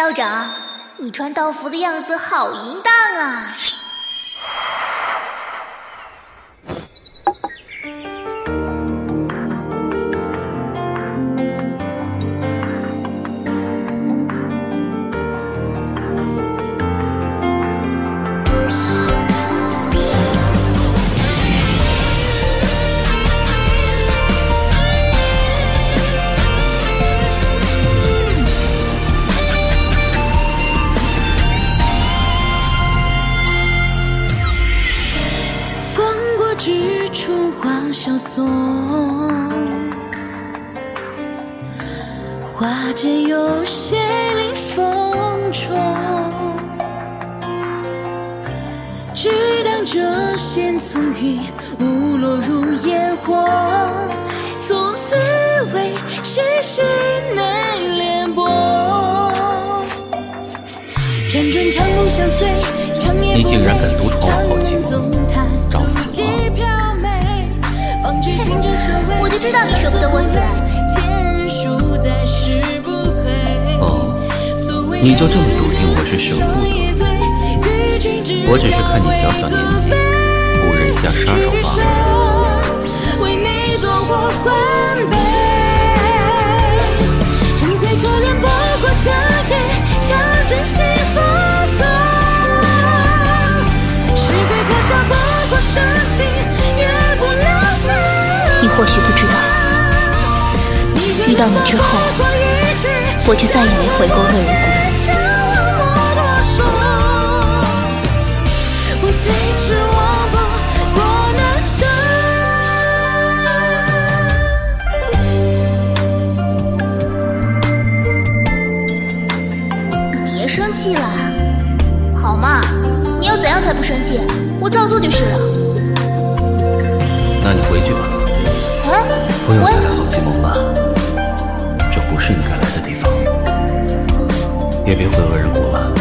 道长，你穿道服的样子好淫荡啊！萧索，花间有谁临风中？只当这线从落入烟火，从此为谁。辗转长路相随，长夜你竟然敢独闯我好寂寞，找死吗？我就知道你舍不得我死。哦，你就这么笃定我是舍不得？我只是看你小小年纪，不忍下杀手罢了。或许不知道，遇到你之后，我就再也没回过味无你别生气了，好嘛？你要怎样才不生气？我照做就是了。那你回去吧。不用再来好奇梦了，这不是你该来的地方。也别浑噩人谷了，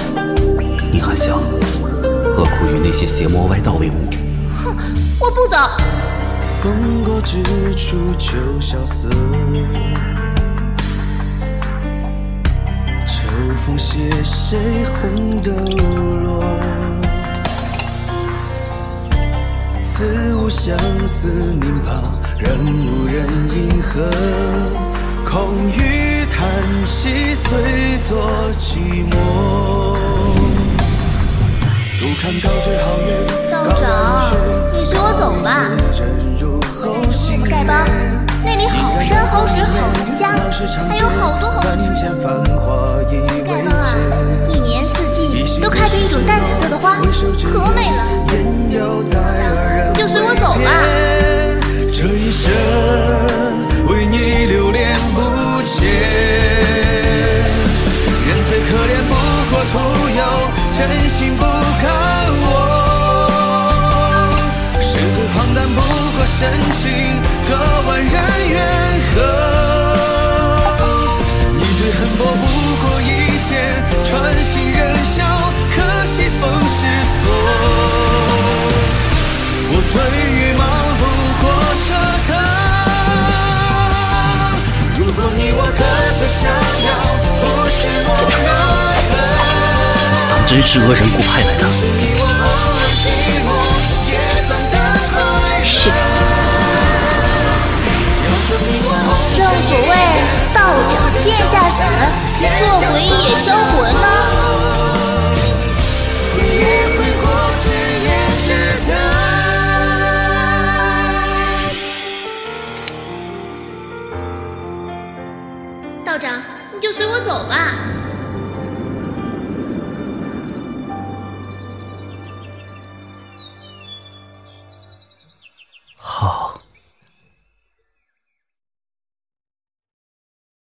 你还小，何苦与那些邪魔歪道为伍？哼，我不走。风过之处就萧瑟，秋风斜谁红豆落？似无相思凝旁。人无人应和，空余叹息随作寂寞。道长，你随我走吧。我们丐帮那里好山好水好人家，还有好多好多吃的。最欲望不过奢腾如果你我各自逍遥不是我们的。真是恶人谷派来的道长，你就随我走吧。